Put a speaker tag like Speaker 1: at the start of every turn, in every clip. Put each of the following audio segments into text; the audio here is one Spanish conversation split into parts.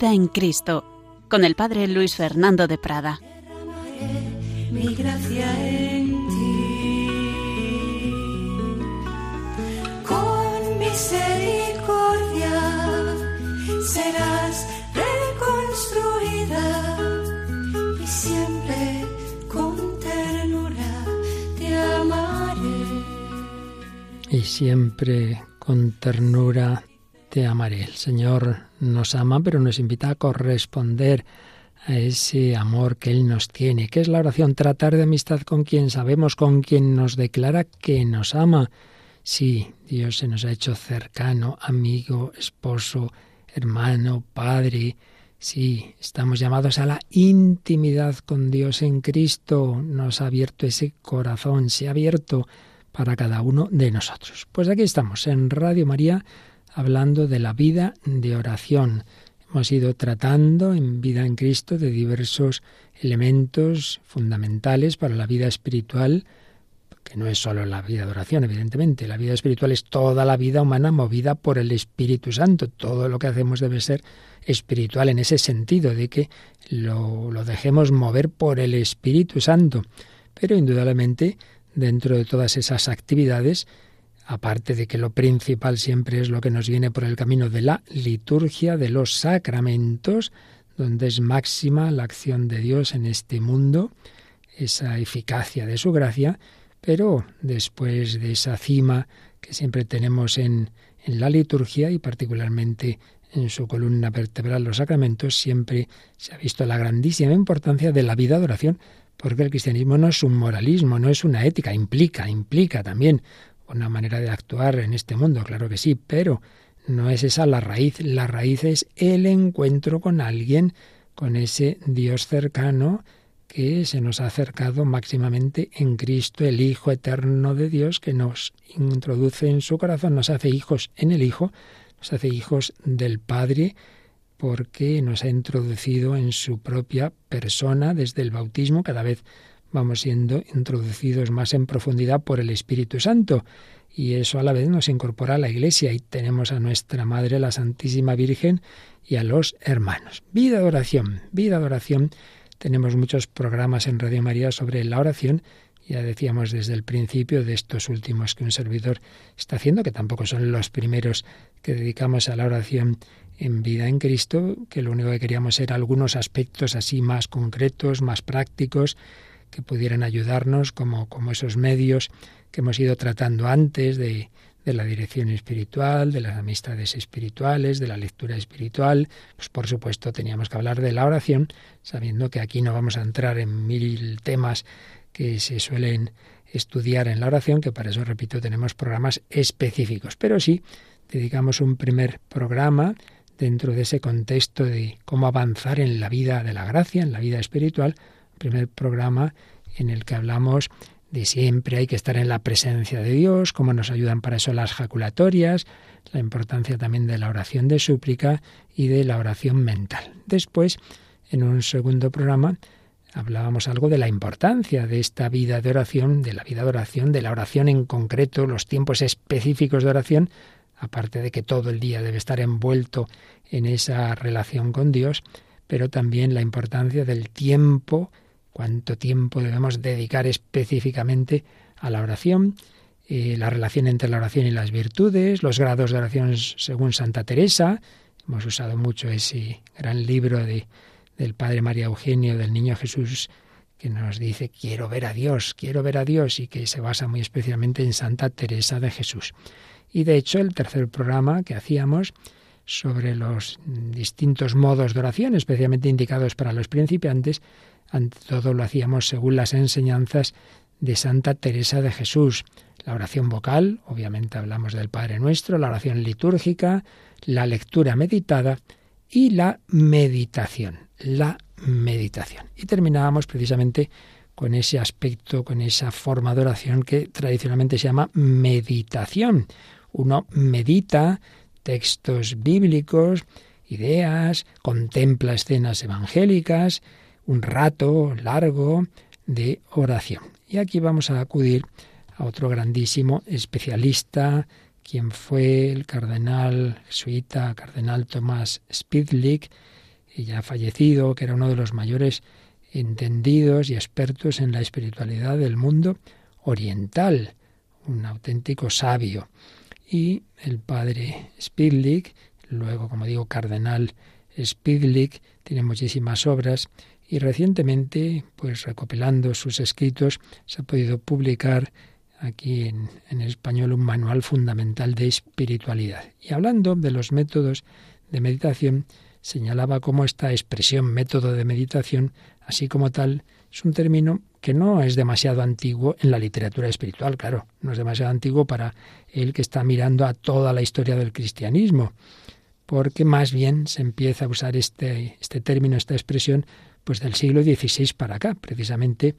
Speaker 1: Vida en Cristo, con el Padre Luis Fernando de Prada.
Speaker 2: mi gracia en ti. Con misericordia serás reconstruida y siempre con ternura te amaré.
Speaker 3: y siempre con ternura te amaré. El Señor nos ama, pero nos invita a corresponder a ese amor que Él nos tiene. ¿Qué es la oración? Tratar de amistad con quien sabemos, con quien nos declara que nos ama. Sí, Dios se nos ha hecho cercano, amigo, esposo, hermano, padre. Sí, estamos llamados a la intimidad con Dios en Cristo. Nos ha abierto ese corazón, se ha abierto para cada uno de nosotros. Pues aquí estamos en Radio María hablando de la vida de oración. Hemos ido tratando en vida en Cristo de diversos elementos fundamentales para la vida espiritual, que no es solo la vida de oración, evidentemente. La vida espiritual es toda la vida humana movida por el Espíritu Santo. Todo lo que hacemos debe ser espiritual en ese sentido, de que lo, lo dejemos mover por el Espíritu Santo. Pero indudablemente dentro de todas esas actividades, aparte de que lo principal siempre es lo que nos viene por el camino de la liturgia, de los sacramentos, donde es máxima la acción de Dios en este mundo, esa eficacia de su gracia, pero después de esa cima que siempre tenemos en, en la liturgia y particularmente en su columna vertebral, los sacramentos, siempre se ha visto la grandísima importancia de la vida de oración, porque el cristianismo no es un moralismo, no es una ética, implica, implica también una manera de actuar en este mundo, claro que sí, pero no es esa la raíz, la raíz es el encuentro con alguien, con ese Dios cercano que se nos ha acercado máximamente en Cristo, el Hijo eterno de Dios, que nos introduce en su corazón, nos hace hijos en el Hijo, nos hace hijos del Padre, porque nos ha introducido en su propia persona desde el bautismo, cada vez vamos siendo introducidos más en profundidad por el Espíritu Santo y eso a la vez nos incorpora a la Iglesia y tenemos a nuestra Madre, la Santísima Virgen, y a los hermanos. Vida de oración, vida de oración. Tenemos muchos programas en Radio María sobre la oración. Ya decíamos desde el principio de estos últimos que un servidor está haciendo, que tampoco son los primeros que dedicamos a la oración en vida en Cristo, que lo único que queríamos era algunos aspectos así más concretos, más prácticos, que pudieran ayudarnos, como, como esos medios que hemos ido tratando antes de, de la dirección espiritual, de las amistades espirituales, de la lectura espiritual. Pues por supuesto teníamos que hablar de la oración, sabiendo que aquí no vamos a entrar en mil temas que se suelen estudiar en la oración, que para eso, repito, tenemos programas específicos. Pero sí, dedicamos un primer programa dentro de ese contexto de cómo avanzar en la vida de la gracia, en la vida espiritual, primer programa en el que hablamos de siempre hay que estar en la presencia de Dios, cómo nos ayudan para eso las jaculatorias, la importancia también de la oración de súplica y de la oración mental. Después, en un segundo programa, hablábamos algo de la importancia de esta vida de oración, de la vida de oración, de la oración en concreto, los tiempos específicos de oración, aparte de que todo el día debe estar envuelto en esa relación con Dios, pero también la importancia del tiempo, cuánto tiempo debemos dedicar específicamente a la oración, eh, la relación entre la oración y las virtudes, los grados de oración según Santa Teresa. Hemos usado mucho ese gran libro de, del Padre María Eugenio, del Niño Jesús, que nos dice quiero ver a Dios, quiero ver a Dios, y que se basa muy especialmente en Santa Teresa de Jesús. Y de hecho el tercer programa que hacíamos sobre los distintos modos de oración, especialmente indicados para los principiantes, ante todo lo hacíamos según las enseñanzas de Santa Teresa de Jesús. La oración vocal, obviamente hablamos del Padre Nuestro, la oración litúrgica, la lectura meditada y la meditación. La meditación. Y terminábamos precisamente con ese aspecto, con esa forma de oración que tradicionalmente se llama meditación. Uno medita textos bíblicos, ideas, contempla escenas evangélicas, un rato largo de oración. Y aquí vamos a acudir a otro grandísimo especialista, quien fue el cardenal jesuita, cardenal Tomás Spidlick, ya fallecido, que era uno de los mayores entendidos y expertos en la espiritualidad del mundo oriental, un auténtico sabio. Y el padre Spidlick, luego, como digo, cardenal Spidlick, tiene muchísimas obras y recientemente, pues recopilando sus escritos, se ha podido publicar aquí en, español un manual fundamental de espiritualidad. Y hablando de los métodos de meditación, señalaba cómo esta expresión método de meditación, así como tal, es un término que no es demasiado antiguo en la literatura espiritual, claro, no es demasiado antiguo para el que está mirando a toda la historia del cristianismo, porque más bien se empieza a usar este, este término, esta expresión, pues del siglo XVI para acá, precisamente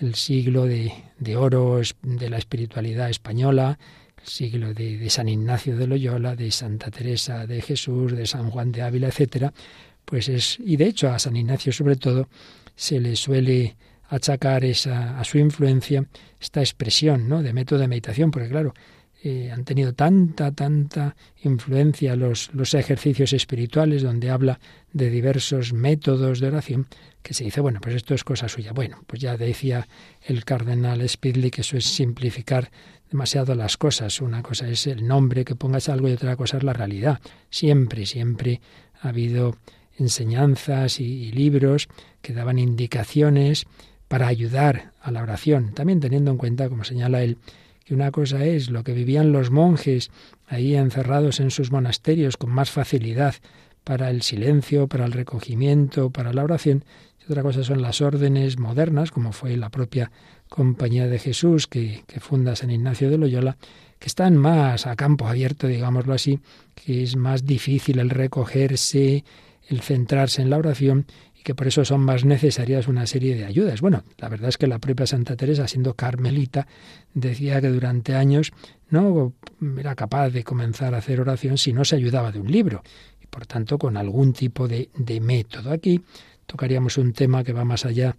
Speaker 3: el siglo de, de oro de la espiritualidad española, el siglo de, San Ignacio de Loyola, de Santa Teresa de Jesús, de San Juan de Ávila, etcétera, pues es, y de hecho a San Ignacio sobre todo, se le suele achacar esa, a su influencia esta expresión ¿no? de método de meditación, porque claro, eh, han tenido tanta, tanta influencia los, los ejercicios espirituales donde habla de diversos métodos de oración, que se dice, bueno, pues esto es cosa suya. Bueno, pues ya decía el cardenal Spidley que eso es simplificar demasiado las cosas. Una cosa es el nombre que pongas algo y otra cosa es la realidad. Siempre, siempre ha habido enseñanzas y, libros que daban indicaciones para ayudar a la oración, también teniendo en cuenta, como señala él, que una cosa es lo que vivían los monjes ahí encerrados en sus monasterios con más facilidad para el silencio, para el recogimiento, para la oración, y otra cosa son las órdenes modernas, como fue la propia Compañía de Jesús que, que funda San Ignacio de Loyola, que están más a campo abierto, digámoslo así, que es más difícil el recogerse, el centrarse en la oración que por eso son más necesarias una serie de ayudas. Bueno, la verdad es que la propia Santa Teresa, siendo carmelita, decía que durante años no era capaz de comenzar a hacer oración si no se ayudaba de un libro y por tanto con algún tipo de, de método. Aquí tocaríamos un tema que va más allá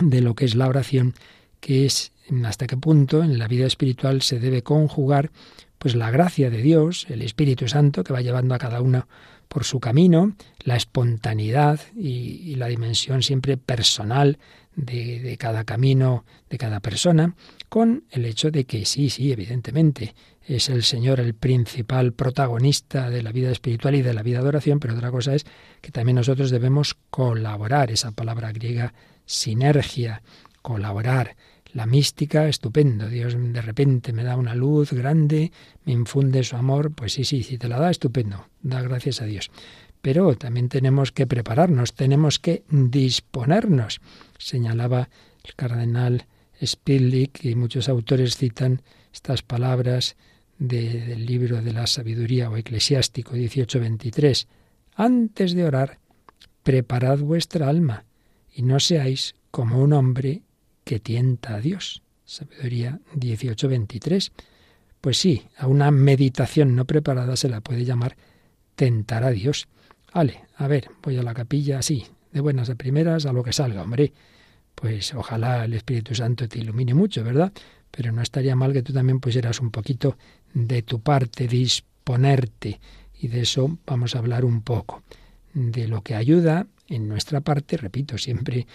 Speaker 3: de lo que es la oración, que es hasta qué punto en la vida espiritual se debe conjugar pues la gracia de Dios, el Espíritu Santo que va llevando a cada uno por su camino, la espontaneidad y, la dimensión siempre personal de, de, cada camino, de cada persona, con el hecho de que sí, sí, evidentemente, es el Señor el principal protagonista de la vida espiritual y de la vida de oración, pero otra cosa es que también nosotros debemos colaborar, esa palabra griega sinergia, colaborar, la mística, estupendo. Dios de repente me da una luz grande, me infunde su amor, pues sí, sí, si te la da, estupendo. Da gracias a Dios. Pero también tenemos que prepararnos, tenemos que disponernos. Señalaba el cardenal Spidlick y muchos autores citan estas palabras del libro de la sabiduría o eclesiástico 1823. Antes de orar, preparad vuestra alma y no seáis como un hombre que tienta a Dios. Sabiduría 18:23. Pues sí, a una meditación no preparada se la puede llamar tentar a Dios. Vale, a ver, voy a la capilla así, de buenas a primeras, a lo que salga, hombre. Pues ojalá el Espíritu Santo te ilumine mucho, ¿verdad? Pero no estaría mal que tú también pusieras un poquito de tu parte, disponerte. Y de eso vamos a hablar un poco. De lo que ayuda en nuestra parte, repito, siempre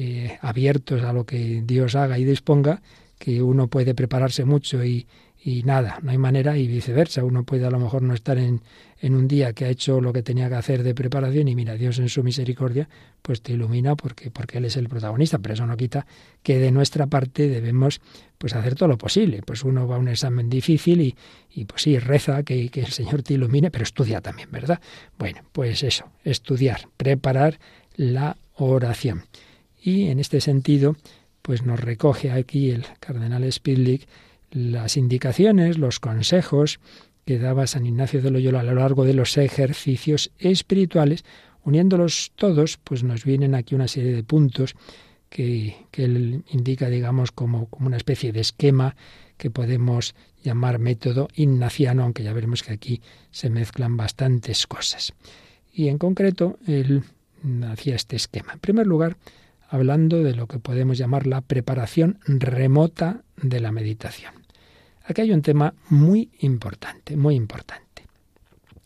Speaker 3: eh, abiertos a lo que Dios haga y disponga, que uno puede prepararse mucho y, y nada, no hay manera y viceversa. Uno puede a lo mejor no estar en, en, un día que ha hecho lo que tenía que hacer de preparación y mira, Dios en su misericordia pues te ilumina porque, porque Él es el protagonista, pero eso no quita que de nuestra parte debemos pues hacer todo lo posible. Pues uno va a un examen difícil y, y pues sí, reza que, que el Señor te ilumine, pero estudia también, ¿verdad? Bueno, pues eso, estudiar, preparar la oración. Y en este sentido, pues nos recoge aquí el cardenal Spidlick las indicaciones, los consejos que daba San Ignacio de Loyola a lo largo de los ejercicios espirituales, uniéndolos todos, pues nos vienen aquí una serie de puntos que, que él indica, digamos, como, como una especie de esquema que podemos llamar método ignaciano, aunque ya veremos que aquí se mezclan bastantes cosas. Y en concreto, él hacía este esquema. En primer lugar, hablando de lo que podemos llamar la preparación remota de la meditación. Aquí hay un tema muy importante, muy importante.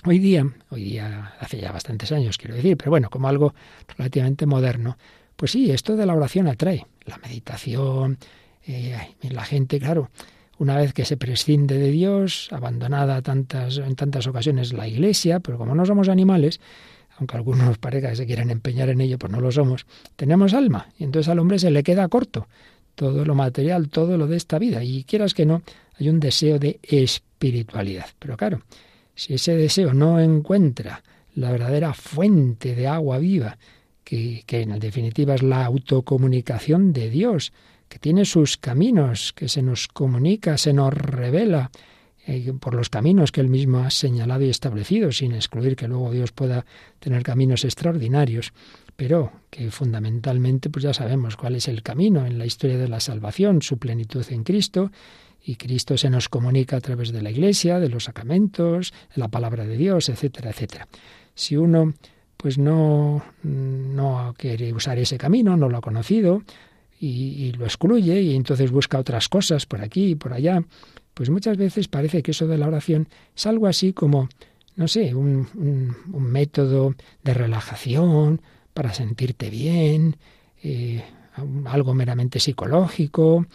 Speaker 3: Hoy día, hoy día hace ya bastantes años quiero decir, pero bueno, como algo relativamente moderno, pues sí, esto de la oración atrae, la meditación, eh, la gente, claro, una vez que se prescinde de Dios, abandonada tantas, en tantas ocasiones la iglesia, pero como no somos animales, aunque algunos parezca que se quieren empeñar en ello, pues no lo somos, tenemos alma, y entonces al hombre se le queda corto todo lo material, todo lo de esta vida, y quieras que no, hay un deseo de espiritualidad. Pero claro, si ese deseo no encuentra la verdadera fuente de agua viva, que, que en definitiva es la autocomunicación de Dios, que tiene sus caminos, que se nos comunica, se nos revela por los caminos que él mismo ha señalado y establecido, sin excluir que luego Dios pueda tener caminos extraordinarios, pero que fundamentalmente pues ya sabemos cuál es el camino en la historia de la salvación, su plenitud en Cristo, y Cristo se nos comunica a través de la Iglesia, de los sacramentos, de la palabra de Dios, etcétera, etcétera. Si uno pues no, no quiere usar ese camino, no lo ha conocido y, y, lo excluye y entonces busca otras cosas por aquí y por allá, pues muchas veces parece que eso de la oración es algo así como, no sé, un, un, método de relajación para sentirte bien, eh, algo meramente psicológico,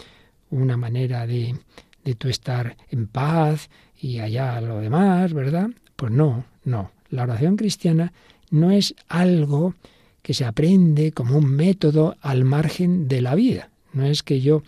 Speaker 3: una manera de, de tú estar en paz y allá lo demás, ¿verdad? Pues no, no. La oración cristiana no es algo que se aprende como un método al margen de la vida. No es que yo,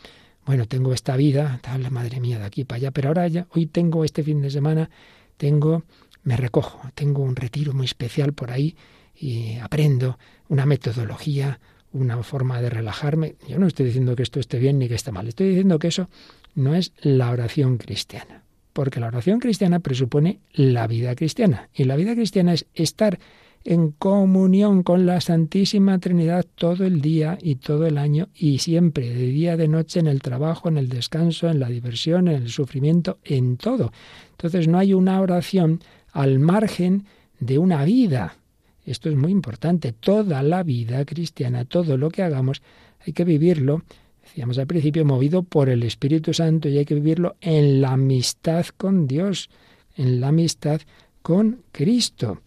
Speaker 3: bueno, tengo esta vida, tal, madre mía, de aquí para allá, pero ahora ya, hoy tengo este fin de semana, tengo, me recojo, tengo un retiro muy especial por ahí y aprendo una metodología, una forma de relajarme. Yo no estoy diciendo que esto esté bien ni que esté mal, estoy diciendo que eso no es la oración cristiana, porque la oración cristiana presupone la vida cristiana, y la vida cristiana es estar en comunión con la Santísima Trinidad todo el día y todo el año y siempre, de día, de noche, en el trabajo, en el descanso, en la diversión, en el sufrimiento, en todo. Entonces no hay una oración al margen de una vida, esto es muy importante. Toda la vida cristiana, todo lo que hagamos, hay que vivirlo, decíamos al principio, movido por el Espíritu Santo y hay que vivirlo en la amistad con Dios, en la amistad con Cristo.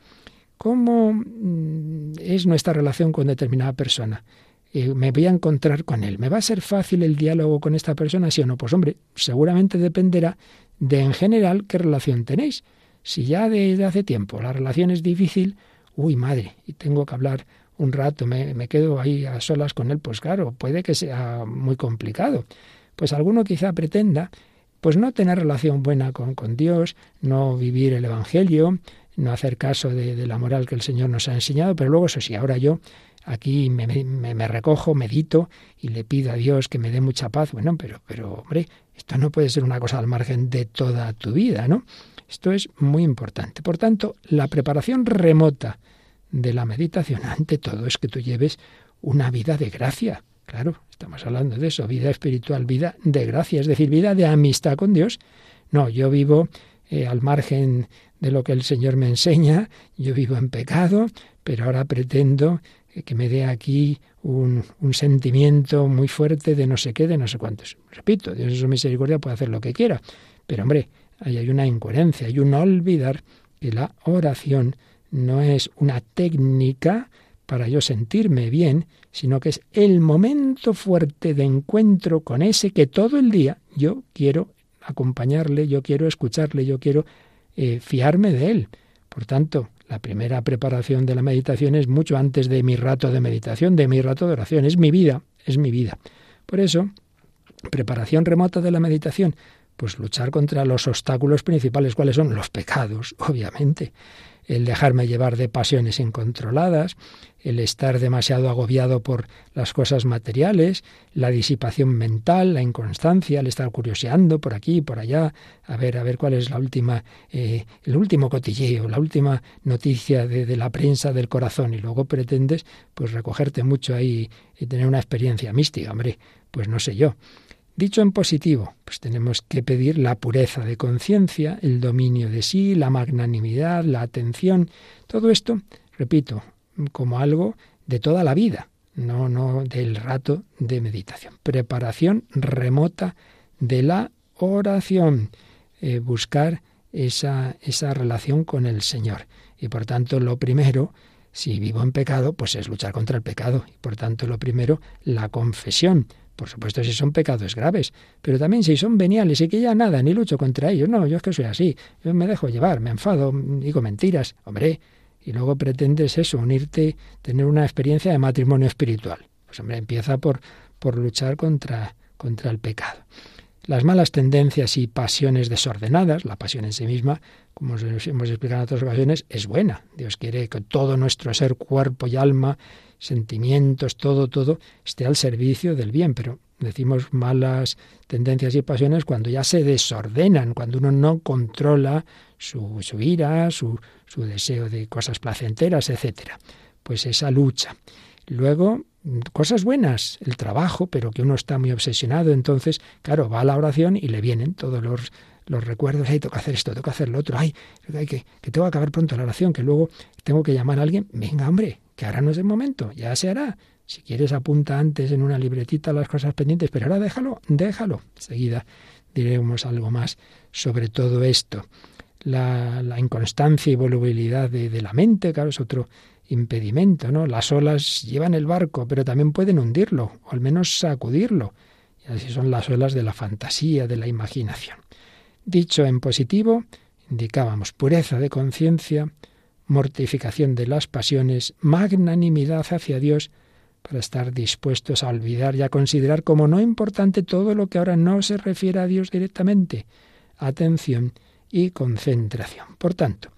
Speaker 3: ¿Cómo mm, es nuestra relación con determinada persona? Eh, me voy a encontrar con él. ¿Me va a ser fácil el diálogo con esta persona, sí o no? Pues hombre, seguramente dependerá de en general qué relación tenéis. Si ya desde hace tiempo la relación es difícil, uy, madre, y tengo que hablar un rato, me, quedo ahí a solas con él, pues claro, puede que sea muy complicado. Pues alguno quizá pretenda, pues no tener relación buena con, con Dios, no vivir el Evangelio, no hacer caso de, la moral que el Señor nos ha enseñado, pero luego eso sí, ahora yo aquí me, me, me, recojo, medito y le pido a Dios que me dé mucha paz. Bueno, pero, pero hombre, esto no puede ser una cosa al margen de toda tu vida, ¿no? Esto es muy importante. Por tanto, la preparación remota de la meditación, ante todo, es que tú lleves una vida de gracia. Claro, estamos hablando de eso, vida espiritual, vida de gracia, es decir, vida de amistad con Dios. No, yo vivo eh, al margen de lo que el Señor me enseña, yo vivo en pecado, pero ahora pretendo que me dé aquí un, un, sentimiento muy fuerte de no sé qué, de no sé cuántos. Repito, Dios en su misericordia puede hacer lo que quiera, pero hombre, ahí hay una incoherencia, hay un olvidar que la oración no es una técnica para yo sentirme bien, sino que es el momento fuerte de encuentro con ese que todo el día yo quiero acompañarle, yo quiero escucharle, yo quiero eh, fiarme de él. Por tanto, la primera preparación de la meditación es mucho antes de mi rato de meditación, de mi rato de oración, es mi vida, es mi vida. Por eso, preparación remota de la meditación, pues luchar contra los obstáculos principales, ¿cuáles son? Los pecados, obviamente. El dejarme llevar de pasiones incontroladas, el estar demasiado agobiado por las cosas materiales, la disipación mental, la inconstancia, el estar curioseando por aquí y por allá, a ver, a ver cuál es la última, eh, el último cotilleo, la última noticia de, de, la prensa del corazón, y luego pretendes pues recogerte mucho ahí y tener una experiencia mística, hombre, pues no sé yo. Dicho en positivo, pues tenemos que pedir la pureza de conciencia, el dominio de sí, la magnanimidad, la atención, todo esto, repito, como algo de toda la vida, no, no del rato de meditación. Preparación remota de la oración, eh, buscar esa, esa relación con el Señor. Y por tanto, lo primero, si vivo en pecado, pues es luchar contra el pecado. Y por tanto, lo primero, la confesión. Por supuesto, si son pecados graves, pero también si son veniales y que ya nada, ni lucho contra ellos. No, yo es que soy así, yo me dejo llevar, me enfado, digo mentiras. Hombre, y luego pretendes eso, unirte, tener una experiencia de matrimonio espiritual. Pues hombre, empieza por, por luchar contra, contra el pecado. Las malas tendencias y pasiones desordenadas, la pasión en sí misma, como os hemos explicado en otras ocasiones, es buena. Dios quiere que todo nuestro ser, cuerpo y alma, sentimientos, todo, todo, esté al servicio del bien, pero decimos malas tendencias y pasiones cuando ya se desordenan, cuando uno no controla su, su ira, su, su deseo de cosas placenteras, etcétera. Pues esa lucha. Luego, cosas buenas, el trabajo, pero que uno está muy obsesionado, entonces, claro, va a la oración y le vienen todos los, los recuerdos, ay, tengo que hacer esto, tengo que hacer lo otro, ay, que, que tengo que acabar pronto la oración, que luego tengo que llamar a alguien, venga, hombre, que ahora no es el momento, ya se hará. Si quieres apunta antes en una libretita las cosas pendientes, pero ahora déjalo, déjalo. Enseguida diremos algo más sobre todo esto. La, inconstancia y volubilidad de, de la mente, claro, es otro impedimento, ¿no? Las olas llevan el barco, pero también pueden hundirlo, o al menos sacudirlo. Y así son las olas de la fantasía, de la imaginación. Dicho en positivo, indicábamos pureza de conciencia, mortificación de las pasiones, magnanimidad hacia Dios, para estar dispuestos a olvidar y a considerar como no importante todo lo que ahora no se refiere a Dios directamente. Atención y concentración. Por tanto,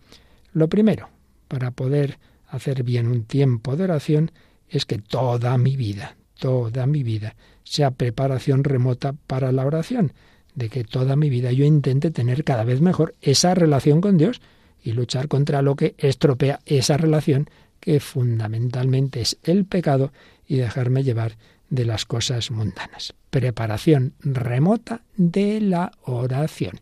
Speaker 3: lo primero, para poder hacer bien un tiempo de oración es que toda mi vida, toda mi vida sea preparación remota para la oración, de que toda mi vida yo intente tener cada vez mejor esa relación con Dios y luchar contra lo que estropea esa relación que fundamentalmente es el pecado y dejarme llevar de las cosas mundanas. Preparación remota de la oración.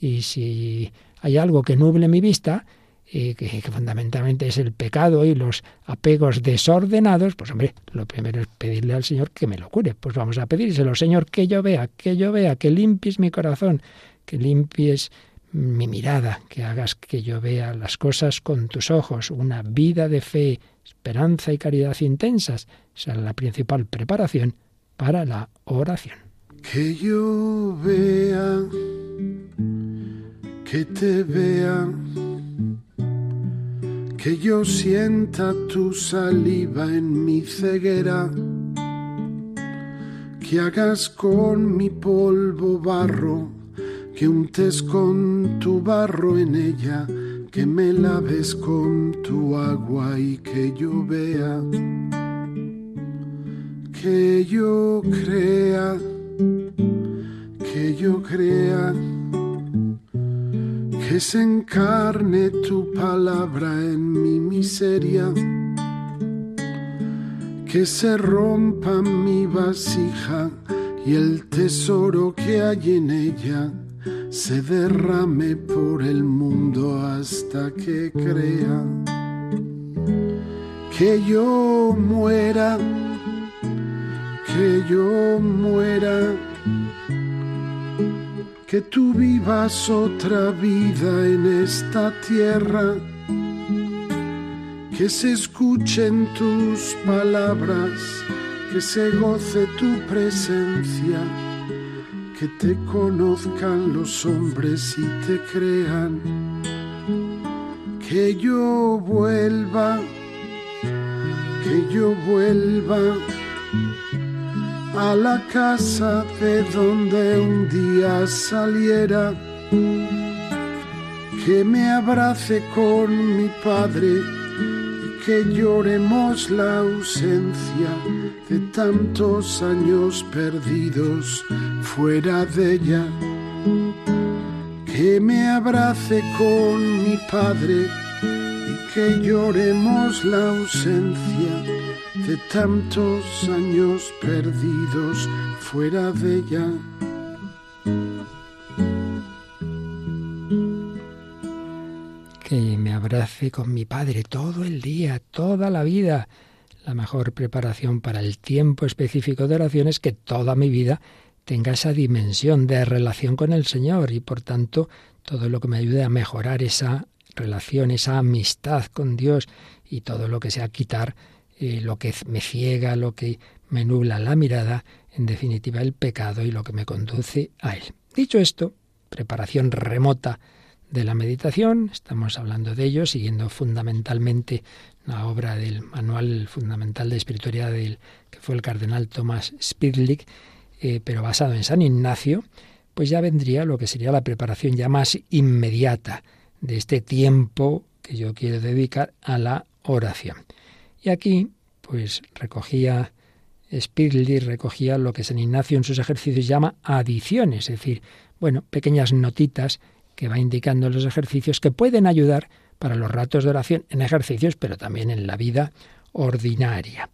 Speaker 3: Y si hay algo que nuble mi vista, y que, fundamentalmente es el pecado y los apegos desordenados, pues hombre, lo primero es pedirle al Señor que me lo cure. Pues vamos a pedírselo, Señor, que yo vea, que yo vea, que limpies mi corazón, que limpies mi mirada, que hagas que yo vea las cosas con tus ojos, una vida de fe, esperanza y caridad intensas. Esa es la principal preparación para la oración.
Speaker 4: Que yo vea, que te vea que yo sienta tu saliva en mi ceguera, que hagas con mi polvo barro, que untes con tu barro en ella, que me laves con tu agua y que yo vea, que yo crea, que yo crea que se encarne tu palabra en mi miseria, que se rompa mi vasija y el tesoro que hay en ella se derrame por el mundo hasta que crea que yo muera, que yo muera que tú vivas otra vida en esta tierra, que se escuchen tus palabras, que se goce tu presencia, que te conozcan los hombres y te crean, que yo vuelva, que yo vuelva a la casa de donde un día saliera, que me abrace con mi padre que lloremos la ausencia de tantos años perdidos fuera de ella, que me abrace con mi padre y que lloremos la ausencia de tantos años perdidos fuera de ella.
Speaker 3: Abrace con mi padre todo el día, toda la vida. la mejor preparación para el tiempo específico de oración es que toda mi vida tenga esa dimensión de relación con el Señor y por tanto todo lo que me ayude a mejorar esa relación, esa amistad con Dios y todo lo que sea quitar eh, lo que me ciega, lo que me nubla la mirada, en definitiva el pecado y lo que me conduce a él. Dicho esto, preparación remota de la meditación, estamos hablando de ello, siguiendo fundamentalmente la obra del manual fundamental de espiritualidad del que fue el cardenal Thomas Spidlick, eh, pero basado en San Ignacio, pues ya vendría lo que sería la preparación ya más inmediata de este tiempo que yo quiero dedicar a la oración. Y aquí, pues recogía Spidlick recogía lo que San Ignacio en sus ejercicios llama adiciones, es decir, bueno, pequeñas notitas que va indicando los ejercicios que pueden ayudar para los ratos de oración en ejercicios, pero también en la vida ordinaria.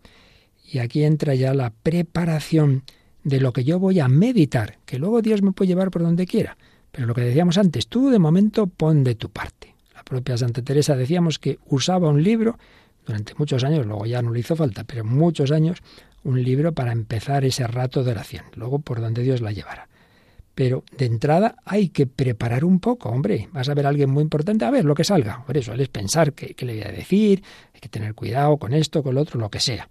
Speaker 3: Y aquí entra ya la preparación de lo que yo voy a meditar, que luego Dios me puede llevar por donde quiera. Pero lo que decíamos antes, tú de momento pon de tu parte. La propia Santa Teresa decíamos que usaba un libro durante muchos años, luego ya no le hizo falta, pero muchos años, un libro para empezar ese rato de oración, luego por donde Dios la llevara. Pero de entrada hay que preparar un poco, hombre. Vas a ver a alguien muy importante, a ver lo que salga. Por eso, es pensar qué, qué le voy a decir, hay que tener cuidado con esto, con lo otro, lo que sea.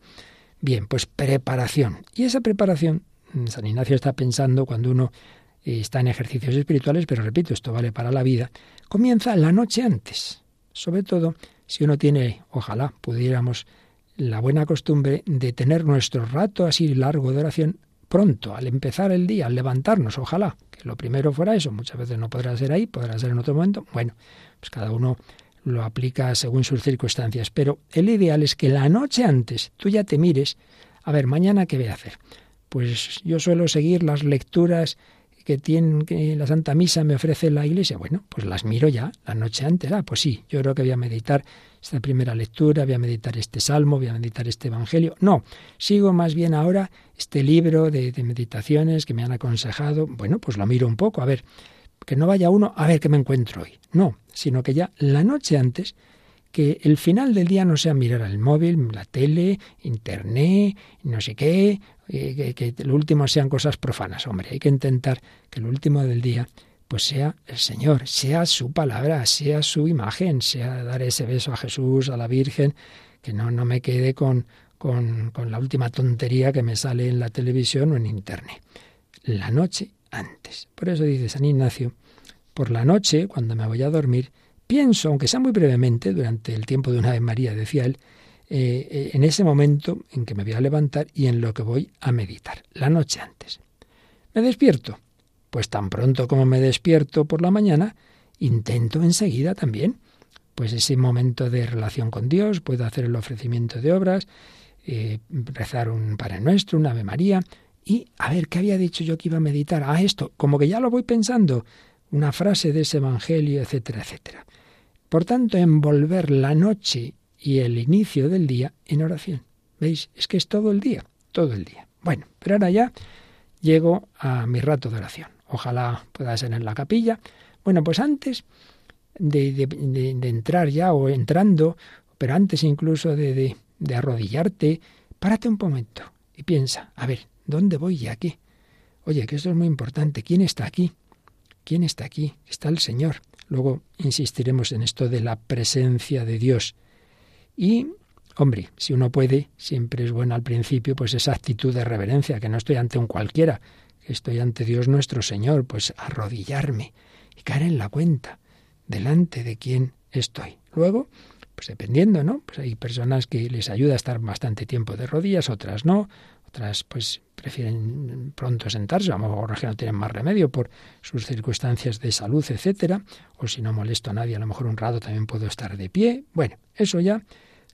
Speaker 3: Bien, pues preparación. Y esa preparación, mm, San Ignacio está pensando cuando uno eh, está en ejercicios espirituales, pero repito, esto vale para la vida, comienza la noche antes. Sobre todo si uno tiene, ojalá pudiéramos, la buena costumbre de tener nuestro rato así largo de oración pronto, al empezar el día, al levantarnos, ojalá, que lo primero fuera eso. Muchas veces no podrá ser ahí, podrá ser en otro momento. Bueno, pues cada uno lo aplica según sus circunstancias. Pero el ideal es que la noche antes tú ya te mires, a ver, mañana qué voy a hacer. Pues yo suelo seguir las lecturas que tiene que la Santa Misa me ofrece la Iglesia. Bueno, pues las miro ya la noche antes. Ah, pues sí, yo creo que voy a meditar esta primera lectura, voy a meditar este salmo, voy a meditar este evangelio. No, sigo más bien ahora este libro de, de meditaciones que me han aconsejado. Bueno, pues lo miro un poco, a ver, que no vaya uno a ver qué me encuentro hoy. No, sino que ya la noche antes que el final del día no sea mirar el móvil, la tele, internet, no sé qué, que, que, lo último sean cosas profanas. Hombre, hay que intentar que lo último del día pues sea el Señor, sea su palabra, sea su imagen, sea dar ese beso a Jesús, a la Virgen, que no, no me quede con, con, con la última tontería que me sale en la televisión o en internet. La noche antes. Por eso dice San Ignacio, por la noche, cuando me voy a dormir, pienso, aunque sea muy brevemente, durante el tiempo de una Ave María, decía él, eh, en ese momento en que me voy a levantar y en lo que voy a meditar, la noche antes. ¿Me despierto? Pues tan pronto como me despierto por la mañana, intento enseguida también, pues ese momento de relación con Dios, puedo hacer el ofrecimiento de obras, eh, rezar un Padre Nuestro, una Ave María, y a ver, ¿qué había dicho yo que iba a meditar? Ah, esto, como que ya lo voy pensando, una frase de ese Evangelio, etcétera, etcétera. Por tanto, envolver la noche y el inicio del día en oración. ¿Veis? Es que es todo el día, todo el día. Bueno, pero ahora ya llego a mi rato de oración. Ojalá pueda ser en la capilla. Bueno, pues antes de, de, entrar ya o entrando, pero antes incluso de, de, arrodillarte, párate un momento y piensa, a ver, ¿dónde voy y aquí? Oye, que esto es muy importante. ¿Quién está aquí? ¿Quién está aquí? Está el Señor. Luego insistiremos en esto de la presencia de Dios. Y, hombre, si uno puede, siempre es bueno al principio, pues esa actitud de reverencia, que no estoy ante un cualquiera, que estoy ante Dios nuestro Señor, pues arrodillarme y caer en la cuenta delante de quién estoy. Luego, pues dependiendo, ¿no? Pues hay personas que les ayuda a estar bastante tiempo de rodillas, otras no, otras pues prefieren pronto sentarse, a lo mejor no tienen más remedio por sus circunstancias de salud, etcétera, o si no molesto a nadie, a lo mejor un rato también puedo estar de pie. Bueno, eso ya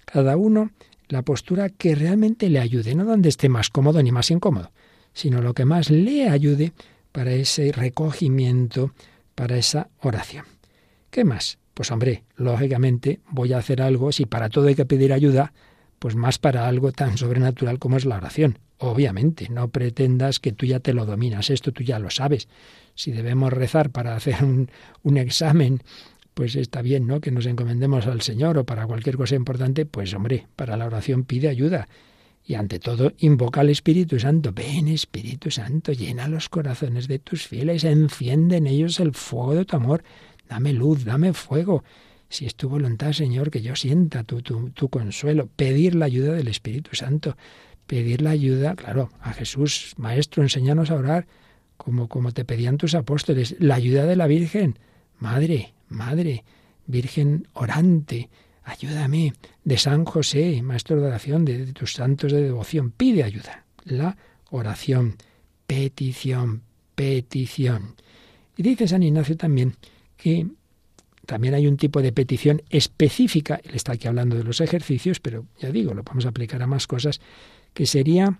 Speaker 3: cada uno la postura que realmente le ayude, no donde esté más cómodo ni más incómodo, sino lo que más le ayude para ese recogimiento, para esa oración. ¿Qué más? Pues hombre, lógicamente voy a hacer algo, si para todo hay que pedir ayuda, pues más para algo tan sobrenatural como es la oración. Obviamente, no pretendas que tú ya te lo dominas, esto tú ya lo sabes. Si debemos rezar para hacer un, un examen pues está bien, ¿no? Que nos encomendemos al Señor o para cualquier cosa importante, pues hombre, para la oración pide ayuda. Y ante todo, invoca al Espíritu Santo. Ven, Espíritu Santo, llena los corazones de tus fieles, enciende en ellos el fuego de tu amor. Dame luz, dame fuego. Si es tu voluntad, Señor, que yo sienta tu, tu, consuelo. Pedir la ayuda del Espíritu Santo. Pedir la ayuda, claro, a Jesús, Maestro, enséñanos a orar como, como te pedían tus apóstoles. La ayuda de la Virgen. Madre, Madre, Virgen orante, ayúdame. De San José, maestro de oración, de, tus santos de devoción, pide ayuda. La oración, petición, petición. Y dice San Ignacio también que también hay un tipo de petición específica, él está aquí hablando de los ejercicios, pero ya digo, lo a aplicar a más cosas, que sería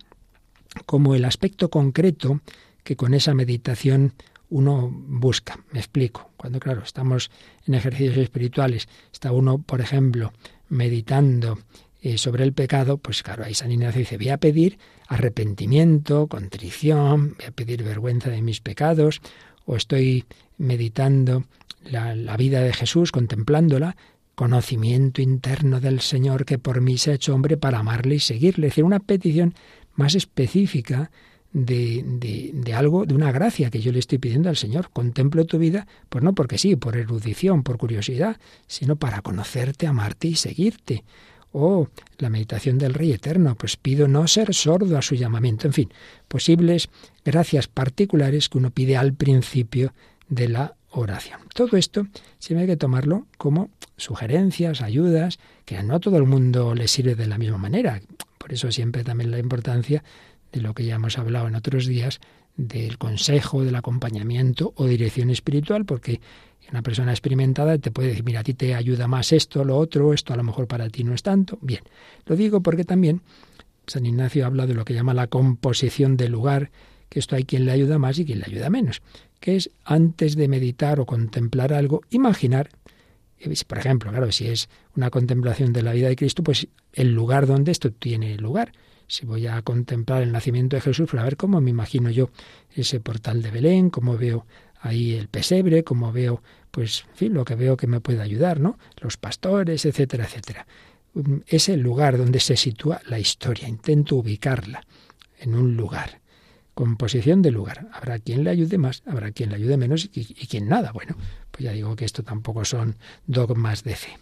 Speaker 3: como el aspecto concreto que con esa meditación uno busca. Me explico. Cuando, claro, estamos en ejercicios espirituales, está uno, por ejemplo, meditando eh, sobre el pecado, pues claro, ahí San Ignacio dice, voy a pedir arrepentimiento, contrición, voy a pedir vergüenza de mis pecados, o estoy meditando la, la vida de Jesús, contemplándola, conocimiento interno del Señor que por mí se ha hecho hombre para amarle y seguirle. Es decir, una petición más específica de, de, algo, de una gracia que yo le estoy pidiendo al Señor. Contemplo tu vida, pues no porque sí, por erudición, por curiosidad, sino para conocerte, amarte y seguirte. O la meditación del Rey Eterno, pues pido no ser sordo a su llamamiento. En fin, posibles gracias particulares que uno pide al principio de la oración. Todo esto siempre hay que tomarlo como sugerencias, ayudas, que no a todo el mundo le sirve de la misma manera. Por eso siempre también la importancia de lo que ya hemos hablado en otros días, del consejo, del acompañamiento o dirección espiritual, porque una persona experimentada te puede decir, mira, a ti te ayuda más esto, lo otro, esto a lo mejor para ti no es tanto. Bien, lo digo porque también San Ignacio habla de lo que llama la composición del lugar, que esto hay quien le ayuda más y quien le ayuda menos, que es antes de meditar o contemplar algo, imaginar, eh, por ejemplo, claro, si es una contemplación de la vida de Cristo, pues el lugar donde esto tiene lugar si voy a contemplar el nacimiento de Jesús, para ver cómo me imagino yo ese portal de Belén, cómo veo ahí el pesebre, cómo veo, pues, en fin, lo que veo que me puede ayudar, ¿no? Los pastores, etcétera, etcétera. Mm, es el lugar donde se sitúa la historia. Intento ubicarla en un lugar. Composición de lugar. Habrá quien le ayude más, habrá quien le ayude menos y, y quien nada. Bueno, pues ya digo que esto tampoco son dogmas de fe.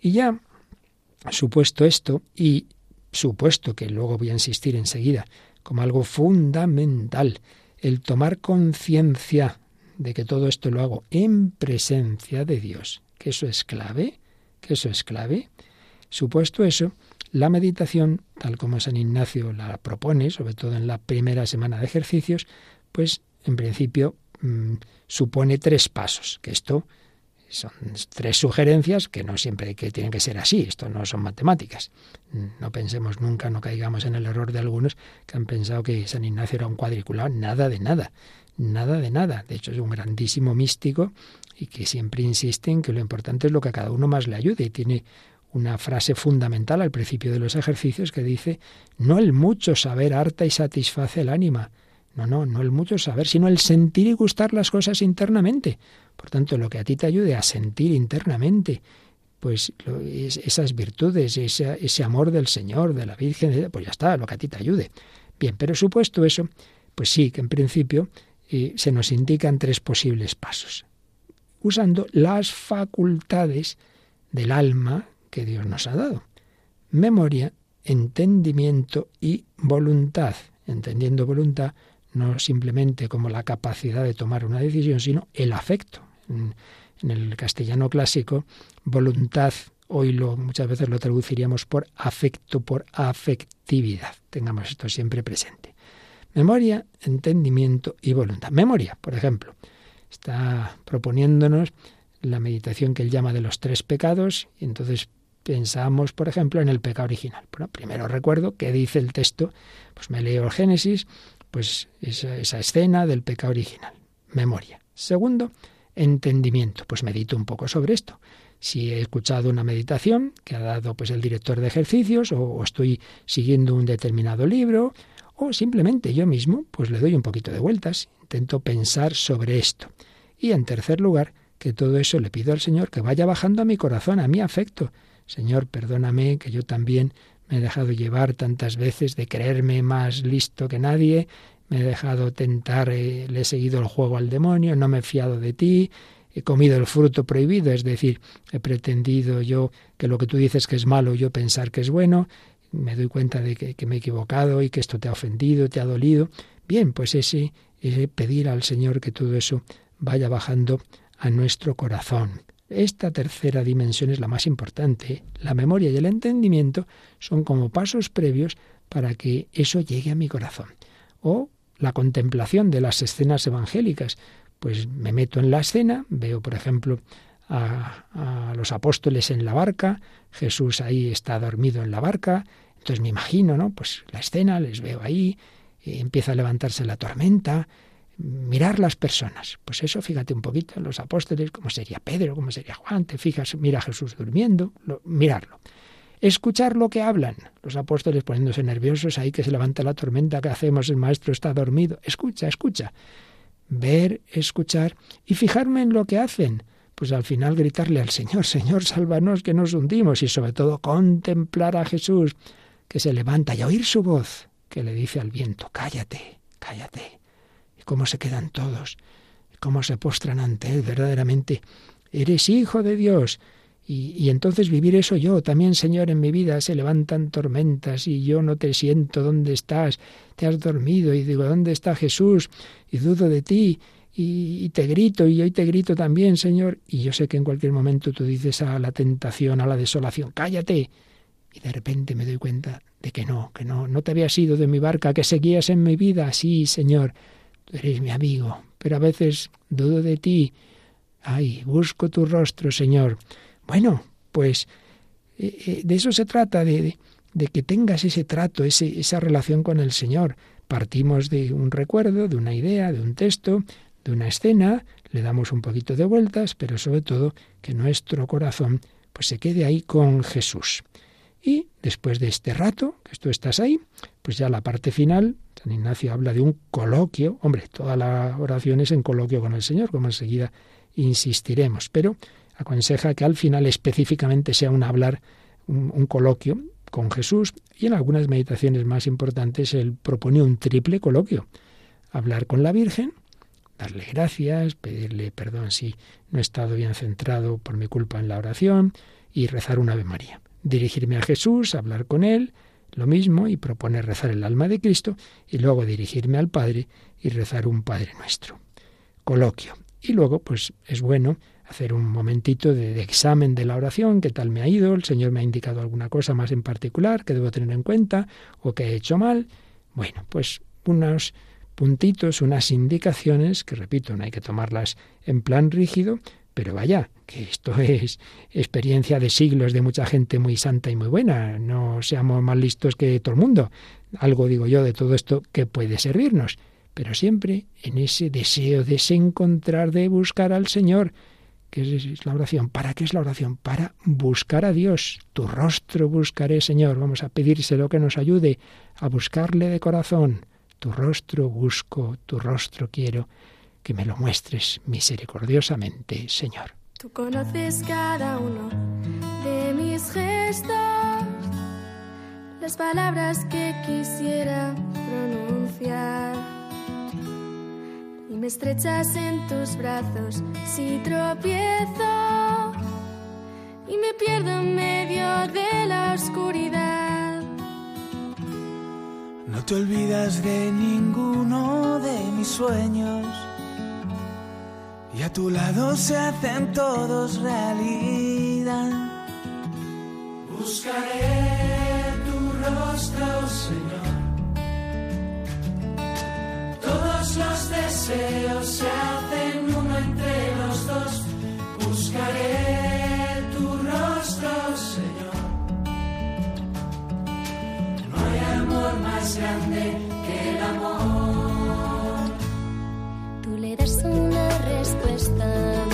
Speaker 3: Y ya, supuesto esto, y supuesto que luego voy a insistir enseguida, como algo fundamental, el tomar conciencia de que todo esto lo hago en presencia de Dios, que eso es clave, que eso es clave. Supuesto eso, la meditación, tal como San Ignacio la propone, sobre todo en la primera semana de ejercicios, pues en principio mm, supone tres pasos, que esto son tres sugerencias que no siempre que tienen que ser así, esto no son matemáticas. No pensemos nunca, no caigamos en el error de algunos que han pensado que San Ignacio era un cuadriculado, nada de nada, nada de nada. De hecho es un grandísimo místico y que siempre insiste en que lo importante es lo que a cada uno más le ayude y tiene una frase fundamental al principio de los ejercicios que dice, no el mucho saber harta y satisface el ánima, no, no, no el mucho saber, sino el sentir y gustar las cosas internamente. Por tanto, lo que a ti te ayude a sentir internamente, pues esas virtudes, ese, amor del Señor, de la Virgen, pues ya está, lo que a ti te ayude. Bien, pero supuesto eso, pues sí, que en principio eh, se nos indican tres posibles pasos, usando las facultades del alma que Dios nos ha dado. Memoria, entendimiento y voluntad. Entendiendo voluntad, no simplemente como la capacidad de tomar una decisión, sino el afecto. En, el castellano clásico, voluntad, hoy lo, muchas veces lo traduciríamos por afecto, por afectividad. Tengamos esto siempre presente. Memoria, entendimiento y voluntad. Memoria, por ejemplo, está proponiéndonos la meditación que él llama de los tres pecados y entonces pensamos, por ejemplo, en el pecado original. Primero recuerdo que dice el texto, pues me leo el Génesis, pues esa, escena del pecado original. Memoria. Segundo, entendimiento. Pues medito un poco sobre esto. Si he escuchado una meditación que ha dado pues el director de ejercicios o, o, estoy siguiendo un determinado libro o simplemente yo mismo pues le doy un poquito de vueltas, intento pensar sobre esto. Y en tercer lugar, que todo eso le pido al Señor que vaya bajando a mi corazón, a mi afecto. Señor, perdóname que yo también me he dejado llevar tantas veces de creerme más listo que nadie, me he dejado tentar, eh, le he seguido el juego al demonio, no me he fiado de ti, he comido el fruto prohibido, es decir, he pretendido yo que lo que tú dices que es malo, yo pensar que es bueno, me doy cuenta de que, me he equivocado y que esto te ha ofendido, te ha dolido. Bien, pues ese, ese pedir al Señor que todo eso vaya bajando a nuestro corazón. Esta tercera dimensión es la más importante. La memoria y el entendimiento son como pasos previos para que eso llegue a mi corazón. O la contemplación de las escenas evangélicas. Pues me meto en la escena, veo, por ejemplo, a, los apóstoles en la barca, Jesús ahí está dormido en la barca, entonces me imagino, ¿no? Pues la escena, les veo ahí, empieza a levantarse la tormenta, mirar las personas. Pues eso, fíjate un poquito, los apóstoles, cómo sería Pedro, cómo sería Juan, te fijas, mira a Jesús durmiendo, mirarlo. Escuchar lo que hablan. Los apóstoles poniéndose nerviosos, ahí que se levanta la tormenta, ¿qué hacemos? El maestro está dormido. Escucha, escucha. Ver, escuchar y fijarme en lo que hacen. Pues al final gritarle al Señor, Señor, sálvanos que nos hundimos y sobre todo contemplar a Jesús que se levanta y oír su voz que le dice al viento, cállate, cállate cómo se quedan todos, cómo se postran ante Él verdaderamente. Eres hijo de Dios. Y, y, entonces vivir eso yo también, Señor, en mi vida se levantan tormentas y yo no te siento dónde estás, te has dormido y digo, ¿dónde está Jesús? Y dudo de ti y, te grito y hoy te grito también, Señor. Y yo sé que en cualquier momento tú dices a la tentación, a la desolación, cállate. Y de repente me doy cuenta de que no, que no, no te habías ido de mi barca, que seguías en mi vida. Sí, Señor, eres mi amigo, pero a veces dudo de ti. Ay, busco tu rostro, Señor. Bueno, pues eh, eh, de eso se trata, de, de, que tengas ese trato, ese, esa relación con el Señor. Partimos de un recuerdo, de una idea, de un texto, de una escena, le damos un poquito de vueltas, pero sobre todo que nuestro corazón pues se quede ahí con Jesús. Y después de este rato, que tú estás ahí, pues ya la parte final, San Ignacio habla de un coloquio, hombre, toda la oración es en coloquio con el Señor, como enseguida insistiremos, pero aconseja que al final específicamente sea un hablar, un, coloquio con Jesús y en algunas meditaciones más importantes él propone un triple coloquio, hablar con la Virgen, darle gracias, pedirle perdón si no he estado bien centrado por mi culpa en la oración y rezar una Ave María dirigirme a Jesús, hablar con Él, lo mismo, y proponer rezar el alma de Cristo, y luego dirigirme al Padre y rezar un Padre nuestro. Coloquio. Y luego, pues es bueno hacer un momentito de, examen de la oración, qué tal me ha ido, el Señor me ha indicado alguna cosa más en particular que debo tener en cuenta, o que he hecho mal. Bueno, pues unos puntitos, unas indicaciones, que repito, no hay que tomarlas en plan rígido, pero vaya, que esto es experiencia de siglos de mucha gente muy santa y muy buena. No seamos más listos que todo el mundo. Algo digo yo de todo esto que puede servirnos. Pero siempre en ese deseo de se encontrar, de buscar al Señor, que es la oración. ¿Para qué es la oración? Para buscar a Dios. Tu rostro buscaré, Señor. Vamos a pedírselo que nos ayude a buscarle de corazón. Tu rostro busco, tu rostro quiero que me lo muestres misericordiosamente, Señor.
Speaker 2: Tú conoces cada uno de mis gestos, las palabras que quisiera pronunciar. Y me estrechas en tus brazos si tropiezo y me pierdo en medio de la oscuridad.
Speaker 5: No te olvidas de ninguno de mis sueños y a tu lado se hacen todos realidad.
Speaker 6: Buscaré tu rostro, Señor. Todos los deseos se hacen uno entre los dos. Buscaré tu rostro, Señor. No hay amor más grande que el amor.
Speaker 2: respuesta a mis preguntas